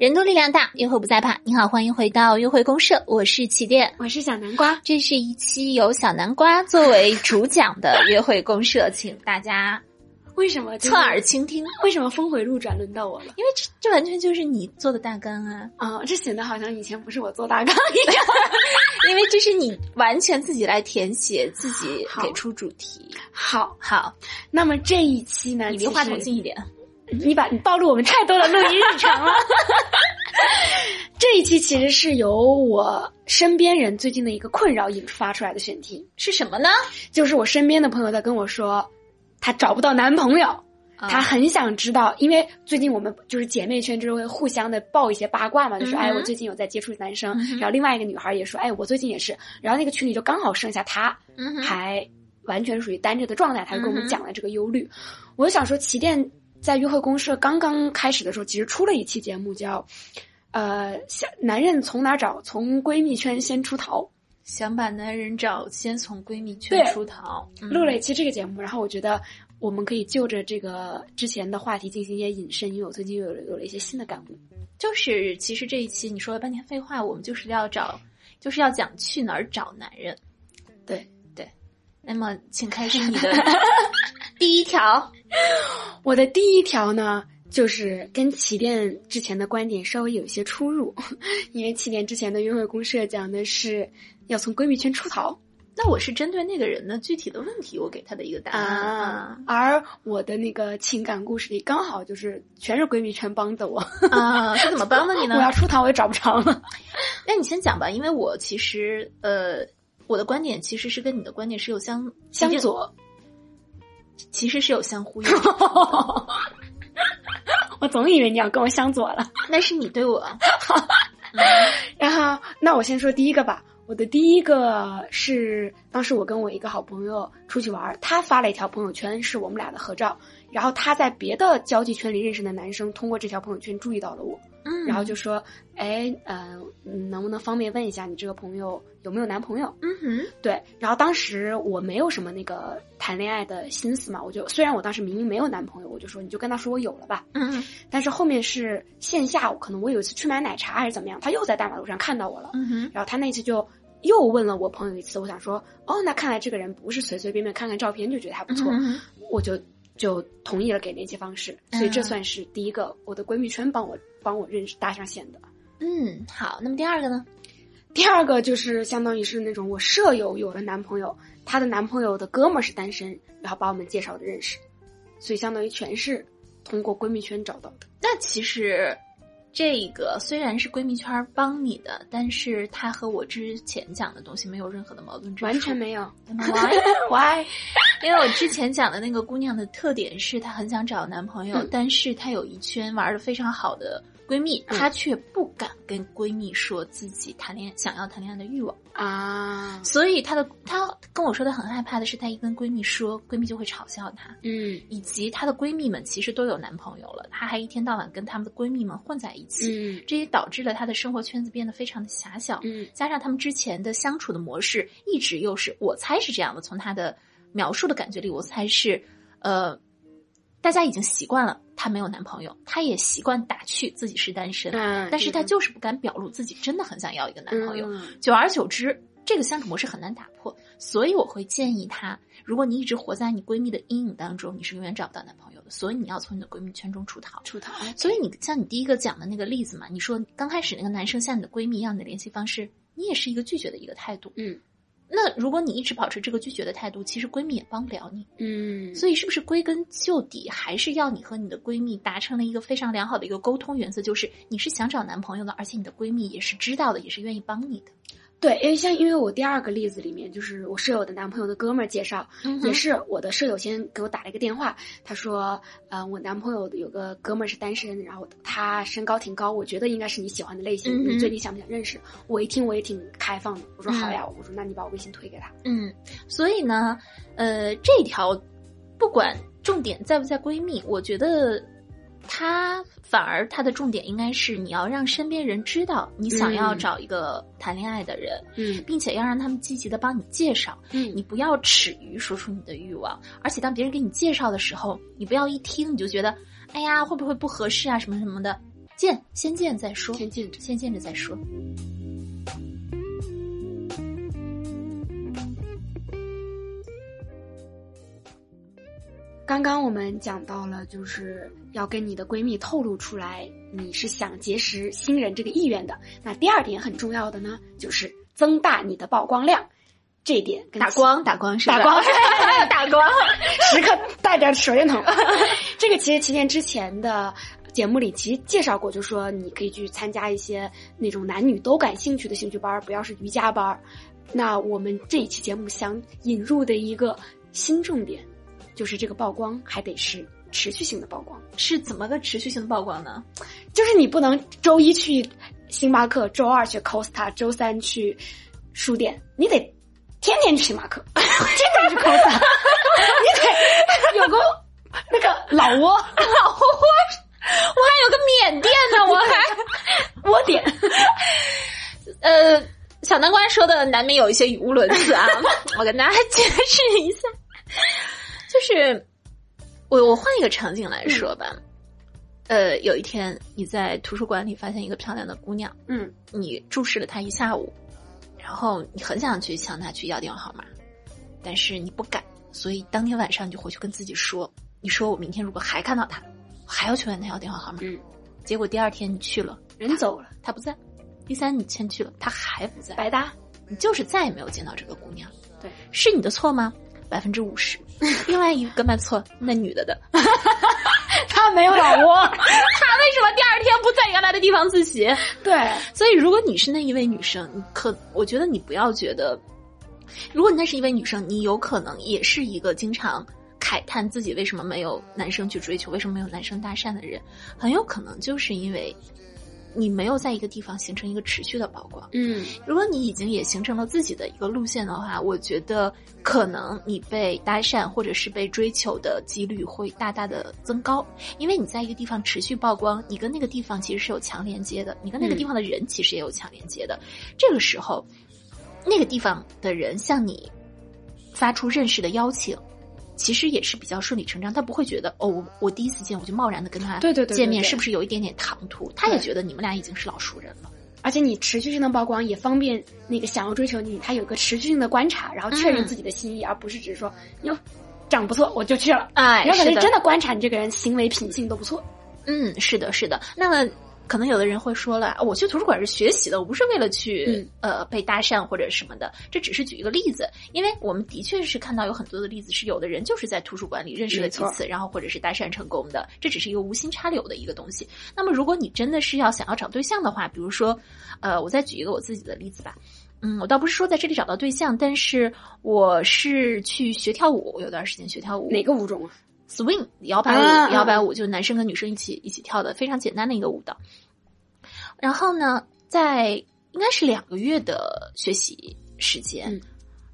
人多力量大，约会不再怕。你好，欢迎回到约会公社，我是起点，我是小南瓜。这是一期由小南瓜作为主讲的 约会公社，请大家为什么侧耳倾听？为什么峰回路转轮到我了？因为这这完全就是你做的大纲啊！啊，这显得好像以前不是我做大纲一样。因为这是你完全自己来填写，自己给出主题。好好，那么这一期呢，你离话筒近一点。你把你暴露我们太多的录音日常了。这一期其实是由我身边人最近的一个困扰引发出来的选题，是什么呢？就是我身边的朋友在跟我说，她找不到男朋友，她很想知道，因为最近我们就是姐妹圈就会互相的爆一些八卦嘛，就说哎，我最近有在接触男生，然后另外一个女孩也说，哎，我最近也是，然后那个群里就刚好剩下她，还完全属于单着的状态，她就跟我们讲了这个忧虑。我就想说，起点。在约会公社刚刚开始的时候，其实出了一期节目，叫“呃，想男人从哪找？从闺蜜圈先出逃。想把男人找，先从闺蜜圈出逃。”录了一期这个节目，然后我觉得我们可以就着这个之前的话题进行一些引申，因为我最近有了有了一些新的感悟。就是其实这一期你说了半天废话，我们就是要找，就是要讲去哪儿找男人。对对，那么请开始你的 第一条。我的第一条呢，就是跟起点之前的观点稍微有一些出入，因为起点之前的约会公社讲的是要从闺蜜圈出逃，那我是针对那个人的具体的问题，我给他的一个答案，而我的那个情感故事里刚好就是全是闺蜜圈帮的我啊，是怎么帮的你呢？我要出逃我也找不着了，那你先讲吧，因为我其实呃，我的观点其实是跟你的观点是有相相左。其实是有相呼应，我总以为你要跟我相左了。那是你对我。然后，那我先说第一个吧。我的第一个是当时我跟我一个好朋友出去玩，他发了一条朋友圈，是我们俩的合照。然后他在别的交际圈里认识的男生，通过这条朋友圈注意到了我。嗯，然后就说：“哎，嗯，能不能方便问一下你这个朋友有没有男朋友？”嗯哼，对。然后当时我没有什么那个谈恋爱的心思嘛，我就虽然我当时明明没有男朋友，我就说你就跟他说我有了吧。嗯嗯。但是后面是线下，可能我有一次去买奶茶还是怎么样，他又在大马路上看到我了。嗯哼。然后他那次就又问了我朋友一次，我想说，哦，那看来这个人不是随随便便看看照片就觉得还不错，我就就同意了给联系方式。所以这算是第一个我的闺蜜圈帮我。帮我认识搭上线的，嗯，好。那么第二个呢？第二个就是相当于是那种我舍友有了男朋友，她的男朋友的哥们儿是单身，然后把我们介绍的认识，所以相当于全是通过闺蜜圈找到的。那其实这个虽然是闺蜜圈帮你的，但是它和我之前讲的东西没有任何的矛盾之处，完全没有。Why？因为我之前讲的那个姑娘的特点是她很想找男朋友，但是她有一圈玩的非常好的。闺蜜，她却不敢跟闺蜜说自己谈恋爱想要谈恋爱的欲望啊，所以她的她跟我说的很害怕的是，她一跟闺蜜说，闺蜜就会嘲笑她，嗯，以及她的闺蜜们其实都有男朋友了，她还一天到晚跟她们的闺蜜们混在一起，嗯，这也导致了她的生活圈子变得非常的狭小，嗯，加上他们之前的相处的模式一直又是我猜是这样的，从她的描述的感觉里，我猜是，呃。大家已经习惯了，她没有男朋友，她也习惯打趣自己是单身，但是她就是不敢表露自己真的很想要一个男朋友。久而久之，这个相处模式很难打破，所以我会建议她：如果你一直活在你闺蜜的阴影当中，你是永远找不到男朋友的。所以你要从你的闺蜜圈中出逃，出逃。所以你像你第一个讲的那个例子嘛，你说刚开始那个男生像你的闺蜜一样的联系方式，你也是一个拒绝的一个态度，嗯。那如果你一直保持这个拒绝的态度，其实闺蜜也帮不了你。嗯，所以是不是归根究底，还是要你和你的闺蜜达成了一个非常良好的一个沟通原则，就是你是想找男朋友的，而且你的闺蜜也是知道的，也是愿意帮你的。对，因为像因为我第二个例子里面，就是我舍友的男朋友的哥们儿介绍，也是我的舍友先给我打了一个电话，他说，呃，我男朋友有个哥们儿是单身，然后他身高挺高，我觉得应该是你喜欢的类型，你最近想不想认识？我一听我也挺开放的，我说好呀，我说那你把我微信推给他。嗯，所以呢，呃，这条不管重点在不在闺蜜，我觉得。他反而他的重点应该是你要让身边人知道你想要找一个谈恋爱的人，嗯，并且要让他们积极的帮你介绍，嗯，你不要耻于说出你的欲望，而且当别人给你介绍的时候，你不要一听你就觉得，哎呀会不会不合适啊什么什么的，见，先见再说，先见着，先见着再说。刚刚我们讲到了，就是要跟你的闺蜜透露出来你是想结识新人这个意愿的。那第二点很重要的呢，就是增大你的曝光量。这一点打光打光是打光 打光，时刻带着手电筒。这个其实七天之前的节目里其实介绍过，就说你可以去参加一些那种男女都感兴趣的兴趣班，不要是瑜伽班。那我们这一期节目想引入的一个新重点。就是这个曝光还得是持续性的曝光，是怎么个持续性的曝光呢？就是你不能周一去星巴克，周二去 Costa，周三去书店，你得天天去星巴克，天天去 Costa，你得有个 那个老挝，老挝，我还有个缅甸呢，我还窝点。呃，小南瓜说的难免有一些语无伦次啊，我跟大家解释一下。就是我我换一个场景来说吧，呃，有一天你在图书馆里发现一个漂亮的姑娘，嗯，你注视了她一下午，然后你很想去向她去要电话号码，但是你不敢，所以当天晚上你就回去跟自己说，你说我明天如果还看到她，还要去问她要电话号码，嗯，结果第二天你去了，人走了，她不在，第三你先去了，她还不在，白搭，你就是再也没有见到这个姑娘，对，是你的错吗？百分之五十，另外一个没错，那女的的，她没有老窝，她为什么第二天不在原来的地方自习？对，所以如果你是那一位女生，你可我觉得你不要觉得，如果你那是一位女生，你有可能也是一个经常慨叹自己为什么没有男生去追求，为什么没有男生搭讪的人，很有可能就是因为。你没有在一个地方形成一个持续的曝光，嗯，如果你已经也形成了自己的一个路线的话，我觉得可能你被搭讪或者是被追求的几率会大大的增高，因为你在一个地方持续曝光，你跟那个地方其实是有强连接的，你跟那个地方的人其实也有强连接的，这个时候，那个地方的人向你发出认识的邀请。其实也是比较顺理成章，他不会觉得哦，我我第一次见我就贸然的跟他对对对见面，是不是有一点点唐突？他也觉得你们俩已经是老熟人了，而且你持续性的曝光也方便那个想要追求你，他有个持续性的观察，然后确认自己的心意，而不是只是说哟长不错我就去了，哎，然后可能真的观察你这个人行为品性都不错。嗯，是的，是的，那么。可能有的人会说了，我去图书馆是学习的，我不是为了去呃被搭讪或者什么的。这只是举一个例子，因为我们的确是看到有很多的例子，是有的人就是在图书馆里认识了几次，然后或者是搭讪成功的。这只是一个无心插柳的一个东西。那么，如果你真的是要想要找对象的话，比如说，呃，我再举一个我自己的例子吧。嗯，我倒不是说在这里找到对象，但是我是去学跳舞，有段时间学跳舞。哪个舞种啊？swing 摇摆舞，摇摆舞就是男生跟女生一起一起跳的，非常简单的一个舞蹈。然后呢，在应该是两个月的学习时间，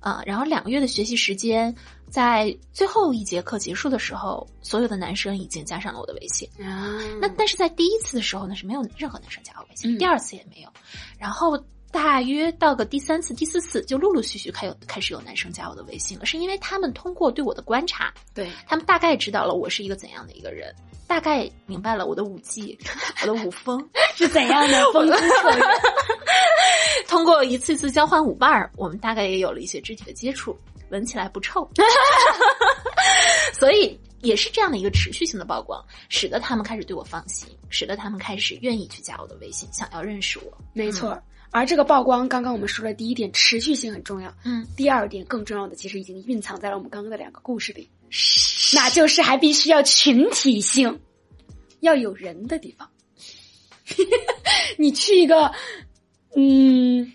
啊，然后两个月的学习时间，在最后一节课结束的时候，所有的男生已经加上了我的微信啊。那但是在第一次的时候呢，是没有任何男生加我微信，第二次也没有，然后。大约到个第三次、第四次，就陆陆续续开有开始有男生加我的微信了，是因为他们通过对我的观察，对他们大概知道了我是一个怎样的一个人，大概明白了我的舞技、我的舞风 是怎样的风姿绰约。通过一次次交换舞伴儿，我们大概也有了一些肢体的接触，闻起来不臭，所以也是这样的一个持续性的曝光，使得他们开始对我放心，使得他们开始愿意去加我的微信，想要认识我。没错。而这个曝光，刚刚我们说了第一点，持续性很重要。嗯，第二点更重要的，其实已经蕴藏在了我们刚刚的两个故事里，那就是还必须要群体性，要有人的地方。你去一个，嗯，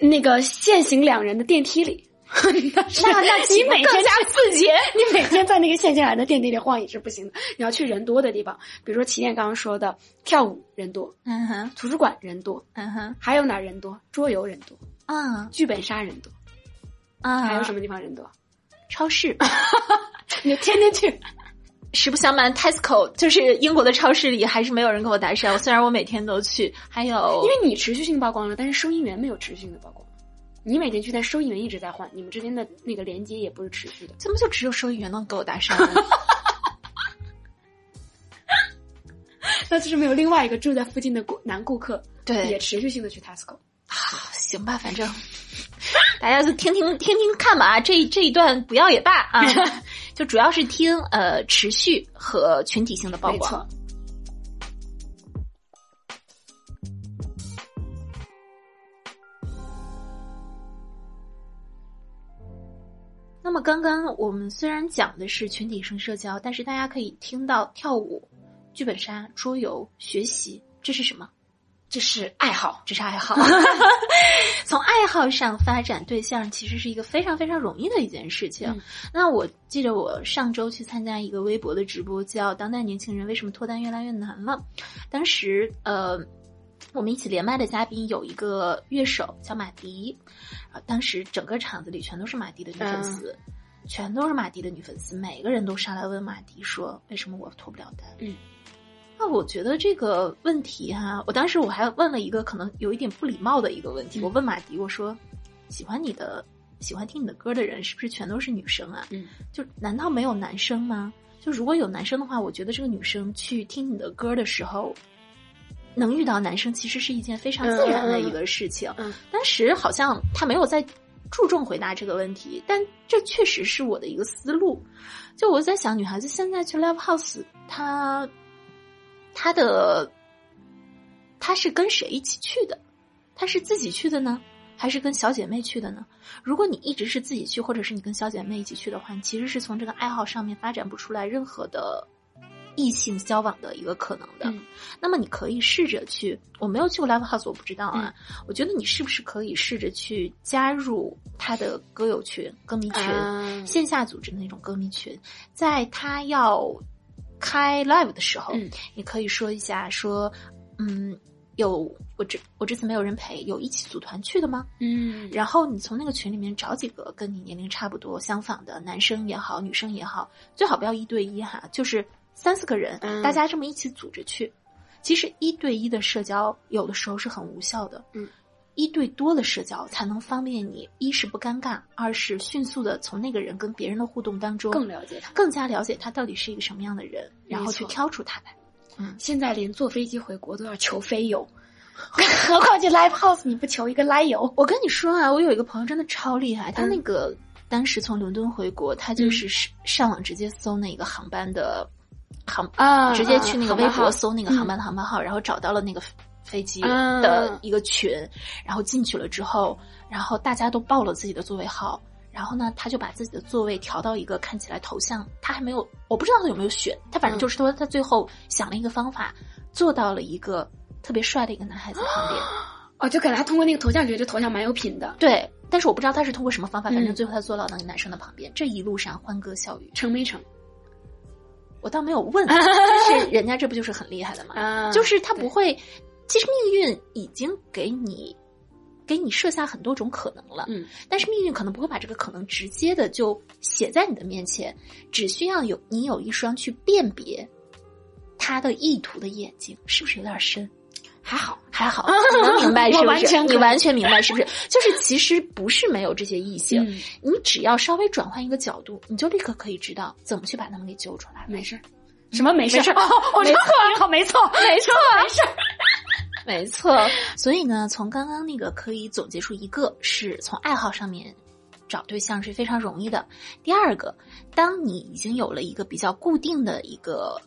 那个限行两人的电梯里。那那你每天加四节，你每天在那个线进来的电梯里晃也是不行的。你要去人多的地方，比如说起点刚刚说的跳舞人多，嗯哼，图书馆人多，嗯哼，还有哪人多？桌游人多，啊，剧本杀人多，啊，还有什么地方人多？超市，你天天去。实不相瞒，Tesco 就是英国的超市里还是没有人跟我搭讪。虽然我每天都去，还有因为你持续性曝光了，但是收银员没有持续性的曝光。你每天去，但收银员一直在换，你们之间的那个连接也不是持续的。怎么就只有收银员能给我搭讪？那就是没有另外一个住在附近的顾男顾客，对，也持续性的去 Tesco。啊，行吧，反正 大家就听听听听看吧啊。这这一段不要也罢啊，就主要是听呃持续和群体性的曝光。那么刚刚我们虽然讲的是群体性社交，但是大家可以听到跳舞、剧本杀、桌游、学习，这是什么？这是爱好，这是爱好。从爱好上发展对象，其实是一个非常非常容易的一件事情。那我记得我上周去参加一个微博的直播，叫《当代年轻人为什么脱单越来越难了》。当时，呃，我们一起连麦的嘉宾有一个乐手叫马迪。啊，当时整个场子里全都是马迪的女粉丝，全都是马迪的女粉丝，每个人都上来问马迪说：“为什么我脱不了单？”嗯，那我觉得这个问题哈，我当时我还问了一个可能有一点不礼貌的一个问题，我问马迪，我说：“喜欢你的、喜欢听你的歌的人是不是全都是女生啊？”嗯，就难道没有男生吗？就如果有男生的话，我觉得这个女生去听你的歌的时候。能遇到男生其实是一件非常自然的一个事情。嗯，当时好像他没有在注重回答这个问题，但这确实是我的一个思路。就我在想，女孩子现在去 live house，她她的她是跟谁一起去的？她是自己去的呢，还是跟小姐妹去的呢？如果你一直是自己去，或者是你跟小姐妹一起去的话，你其实是从这个爱好上面发展不出来任何的。异性交往的一个可能的，那么你可以试着去，我没有去过 live house，我不知道啊。我觉得你是不是可以试着去加入他的歌友群、歌迷群，线下组织的那种歌迷群，在他要开 live 的时候，你可以说一下，说，嗯，有我这我这次没有人陪，有一起组团去的吗？嗯，然后你从那个群里面找几个跟你年龄差不多、相仿的男生也好，女生也好，最好不要一对一哈，就是。三四个人，大家这么一起组织去，其实一对一的社交有的时候是很无效的。嗯，一对多的社交才能方便你，一是不尴尬，二是迅速的从那个人跟别人的互动当中更了解他，更加了解他到底是一个什么样的人，然后去挑出他来。嗯，现在连坐飞机回国都要求飞友，何况去 live house 你不求一个来友？我跟你说啊，我有一个朋友真的超厉害，他那个当时从伦敦回国，他就是上网直接搜那个航班的。航啊，直接去那个微博搜那个航班的航班号，然后找到了那个飞机的一个群，然后进去了之后，然后大家都报了自己的座位号，然后呢，他就把自己的座位调到一个看起来头像，他还没有，我不知道他有没有选，他反正就是说他最后想了一个方法，坐到了一个特别帅的一个男孩子旁边，哦，就可能他通过那个头像觉得这头像蛮有品的，对，但是我不知道他是通过什么方法，反正最后他坐到那个男生的旁边，这一路上欢歌笑语，成没成？我倒没有问，但是人家这不就是很厉害的吗？就是他不会，其实命运已经给你，给你设下很多种可能了。嗯，但是命运可能不会把这个可能直接的就写在你的面前，只需要有你有一双去辨别他的意图的眼睛，是不是有点深？还好，还好，你 能明白是不是？你完全明白是不是？就是其实不是没有这些异性，你只要稍微转换一个角度，你就立刻可以知道怎么去把他们给揪出来。没事，什么没事？没事，没错，好，没错，没错，没事，没错。所以呢，从刚刚那个可以总结出一个，是从爱好上面找对象是非常容易的。第二个，当你已经有了一个比较固定的一个。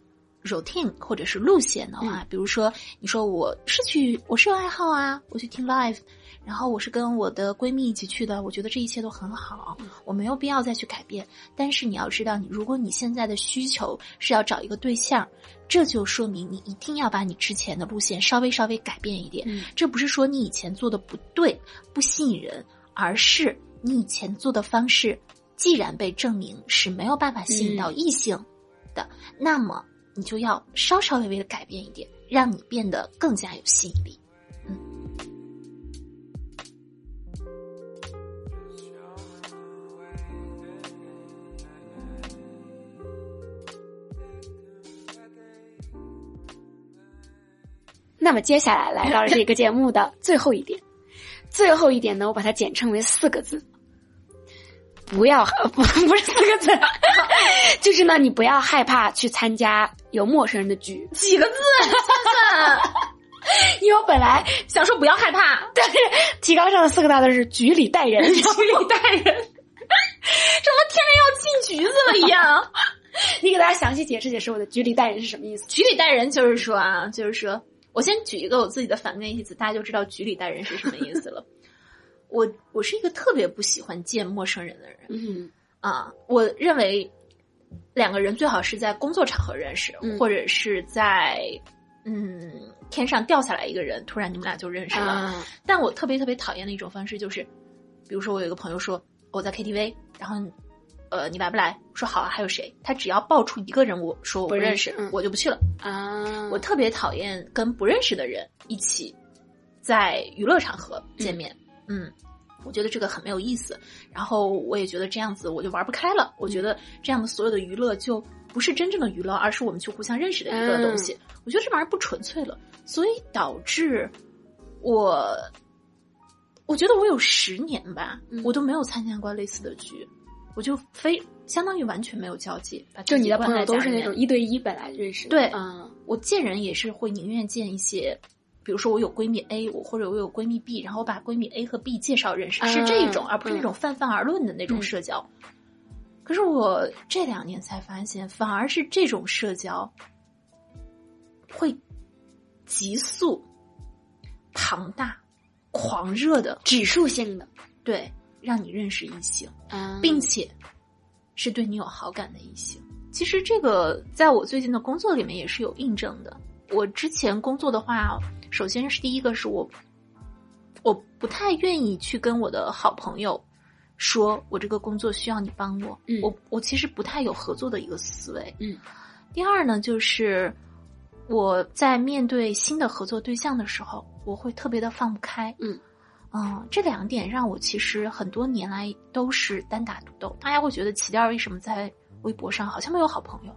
Routine 或者是路线的话，比如说你说我是去我是有爱好啊，我去听 live，然后我是跟我的闺蜜一起去的，我觉得这一切都很好，我没有必要再去改变。但是你要知道，你如果你现在的需求是要找一个对象，这就说明你一定要把你之前的路线稍微稍微改变一点。这不是说你以前做的不对不吸引人，而是你以前做的方式既然被证明是没有办法吸引到异性的，那么。你就要稍稍微微的改变一点，让你变得更加有吸引力。嗯。那么接下来来到了这个节目的最后一点，最后一点呢，我把它简称为四个字。不要 不不是四个字，就是呢，你不要害怕去参加有陌生人的局，几个字，算算。因为我本来想说不要害怕，但是提纲上的四个大字是局里带人，局里带人，什么天天要进局子了一样。你给大家详细解释解释我的局里带人是什么意思？局里带人就是说啊，就是说我先举一个我自己的反面例子，大家就知道局里带人是什么意思了。我我是一个特别不喜欢见陌生人的人，嗯啊，我认为两个人最好是在工作场合认识，或者是在嗯天上掉下来一个人，突然你们俩就认识了。但我特别特别讨厌的一种方式就是，比如说我有一个朋友说我在 KTV，然后。呃，你来不来？说好啊，还有谁？他只要爆出一个人物，说我不认识，我就不去了啊。我特别讨厌跟不认识的人一起在娱乐场合见面。嗯，我觉得这个很没有意思。然后我也觉得这样子我就玩不开了。我觉得这样的所有的娱乐就不是真正的娱乐，而是我们去互相认识的一个东西。我觉得这玩意儿不纯粹了，所以导致我，我觉得我有十年吧，我都没有参加过类似的局。我就非相当于完全没有交际，就你的朋友都是那种一对一本来认识。对，嗯，我见人也是会宁愿见一些，比如说我有闺蜜 A，我或者我有闺蜜 B，然后我把闺蜜 A 和 B 介绍认识，是这种，而不是那种泛泛而论的那种社交。可是我这两年才发现，反而是这种社交会急速、庞大、狂热的指数性的，对。让你认识异性，并且是对你有好感的异性。其实这个在我最近的工作里面也是有印证的。我之前工作的话，首先是第一个是我，我不太愿意去跟我的好朋友说，我这个工作需要你帮我。我我其实不太有合作的一个思维。嗯。第二呢，就是我在面对新的合作对象的时候，我会特别的放不开。嗯。嗯，这两点让我其实很多年来都是单打独斗。大家会觉得齐儿为什么在微博上好像没有好朋友？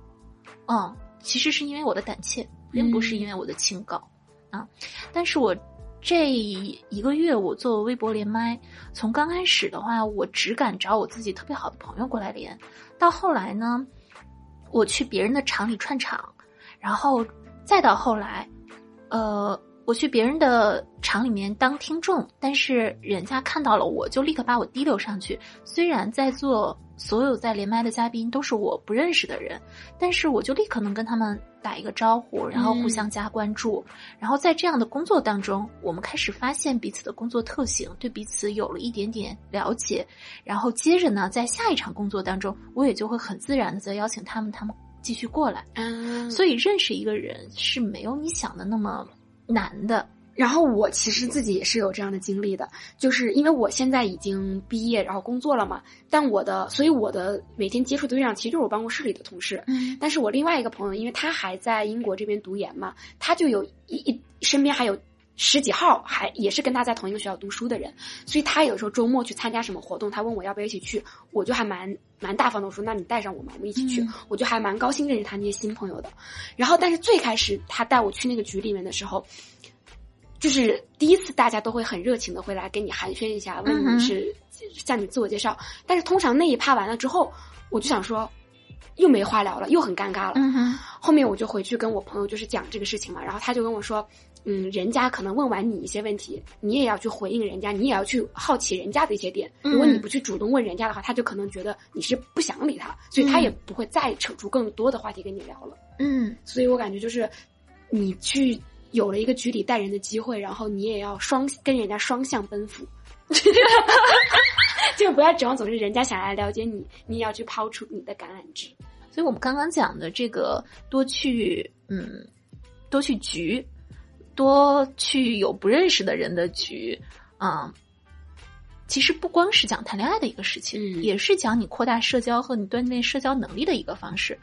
嗯，其实是因为我的胆怯，并不是因为我的清高啊。但是我这一个月我做微博连麦，从刚开始的话，我只敢找我自己特别好的朋友过来连，到后来呢，我去别人的厂里串场，然后再到后来，呃。我去别人的厂里面当听众，但是人家看到了我就立刻把我提溜上去。虽然在座所有在连麦的嘉宾都是我不认识的人，但是我就立刻能跟他们打一个招呼，然后互相加关注。然后在这样的工作当中，我们开始发现彼此的工作特性，对彼此有了一点点了解。然后接着呢，在下一场工作当中，我也就会很自然的再邀请他们，他们继续过来。嗯，所以认识一个人是没有你想的那么。难的，然后我其实自己也是有这样的经历的，就是因为我现在已经毕业，然后工作了嘛。但我的，所以我的每天接触的对象其实就是我办公室里的同事。嗯，但是我另外一个朋友，因为他还在英国这边读研嘛，他就有一一身边还有十几号，还也是跟他在同一个学校读书的人，所以他有时候周末去参加什么活动，他问我要不要一起去，我就还蛮蛮大方的，我说那你带上我嘛，我们一起去，我就还蛮高兴认识他那些新朋友的。然后，但是最开始他带我去那个局里面的时候。就是第一次，大家都会很热情的会来跟你寒暄一下，问你是向你自我介绍。但是通常那一趴完了之后，我就想说，又没话聊了，又很尴尬了。后面我就回去跟我朋友就是讲这个事情嘛，然后他就跟我说，嗯，人家可能问完你一些问题，你也要去回应人家，你也要去好奇人家的一些点。如果你不去主动问人家的话，他就可能觉得你是不想理他，所以他也不会再扯出更多的话题跟你聊了。嗯，所以我感觉就是你去。有了一个局里带人的机会，然后你也要双跟人家双向奔赴，就不要指望总是人家想来了解你，你也要去抛出你的橄榄枝。所以我们刚刚讲的这个，多去嗯，多去局，多去有不认识的人的局啊。其实不光是讲谈恋爱的一个事情，也是讲你扩大社交和你锻炼社交能力的一个方式。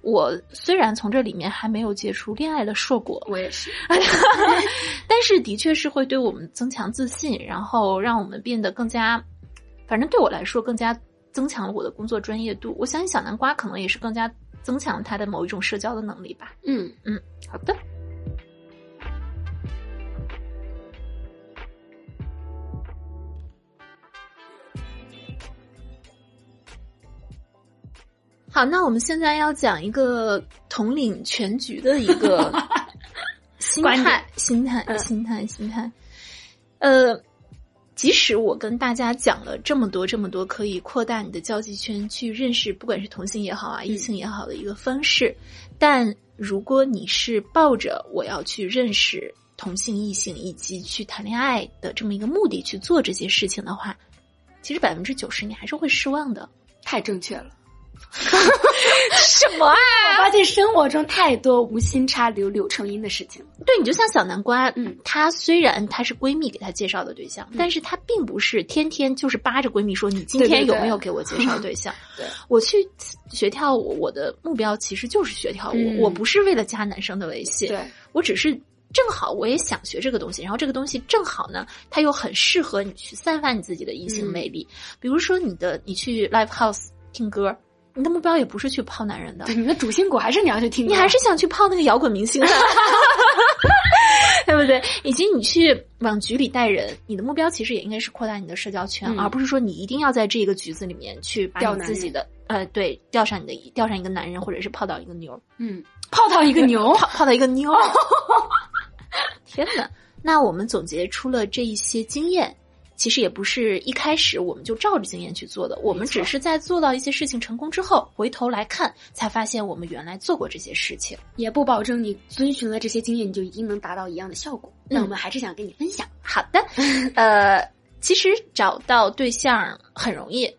我虽然从这里面还没有结出恋爱的硕果，我也是，但是的确是会对我们增强自信，然后让我们变得更加，反正对我来说更加增强了我的工作专业度。我相信小南瓜可能也是更加增强他的某一种社交的能力吧。嗯嗯，好的。好，那我们现在要讲一个统领全局的一个 心态，心态，心态，心态。呃，即使我跟大家讲了这么多、这么多可以扩大你的交际圈、去认识不管是同性也好啊、异性也好的一个方式，但如果你是抱着我要去认识同性、异性以及去谈恋爱的这么一个目的去做这些事情的话，其实百分之九十你还是会失望的。太正确了。什么啊！我发现生活中太多无心插柳柳成荫的事情。对你就像小南瓜，嗯，她虽然她是闺蜜给她介绍的对象，但是她并不是天天就是扒着闺蜜说你今天有没有给我介绍对象。对我去学跳舞，我的目标其实就是学跳舞，我不是为了加男生的微信。对我只是正好我也想学这个东西，然后这个东西正好呢，它又很适合你去散发你自己的异性魅力。比如说你的你去 live house 听歌。你的目标也不是去泡男人的，对，你的主心骨还是你要去听，你还是想去泡那个摇滚明星的，对不对？以及你去往局里带人，你的目标其实也应该是扩大你的社交圈，而不是说你一定要在这个局子里面去把你自己的呃，对，钓上你的钓上一个男人，或者是泡到一个妞嗯，泡到一个牛，泡泡到一个妞。天哪！那我们总结出了这一些经验。其实也不是一开始我们就照着经验去做的，我们只是在做到一些事情成功之后，回头来看，才发现我们原来做过这些事情。也不保证你遵循了这些经验，你就一定能达到一样的效果。那我们还是想跟你分享。好的，呃，其实找到对象很容易，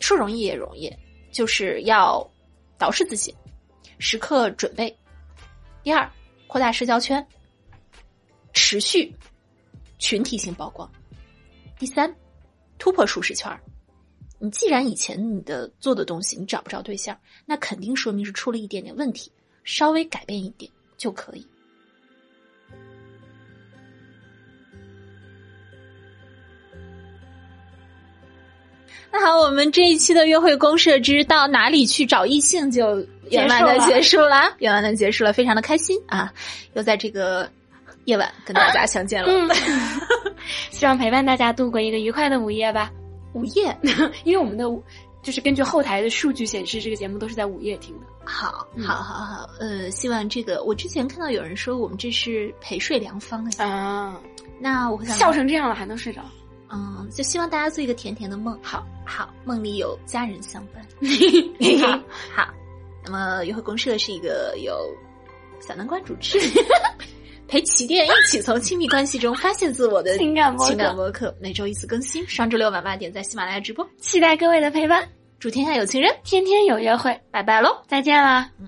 说容易也容易，就是要捯饬自己，时刻准备。第二，扩大社交圈，持续群体性曝光。第三，突破舒适圈儿。你既然以前你的做的东西你找不着对象，那肯定说明是出了一点点问题，稍微改变一点就可以。那好，我们这一期的约会公社之到哪里去找异性就圆满的结束了，圆满的结束了，非常的开心啊！又在这个。夜晚跟大家相见了，希望陪伴大家度过一个愉快的午夜吧。午夜，因为我们的就是根据后台的数据显示，这个节目都是在午夜听的。好，好，好，好，呃，希望这个我之前看到有人说我们这是陪睡良方啊，那我想笑成这样了还能睡着？嗯，就希望大家做一个甜甜的梦。好，好，梦里有家人相伴。好，好，那么约会公社是一个有小南瓜主持。陪起点一起从亲密关系中发现自我的情感情感播客，每周一次更新，上周六晚八点在喜马拉雅直播，期待各位的陪伴，祝天下有情人天天有约会，拜拜喽，再见啦。嗯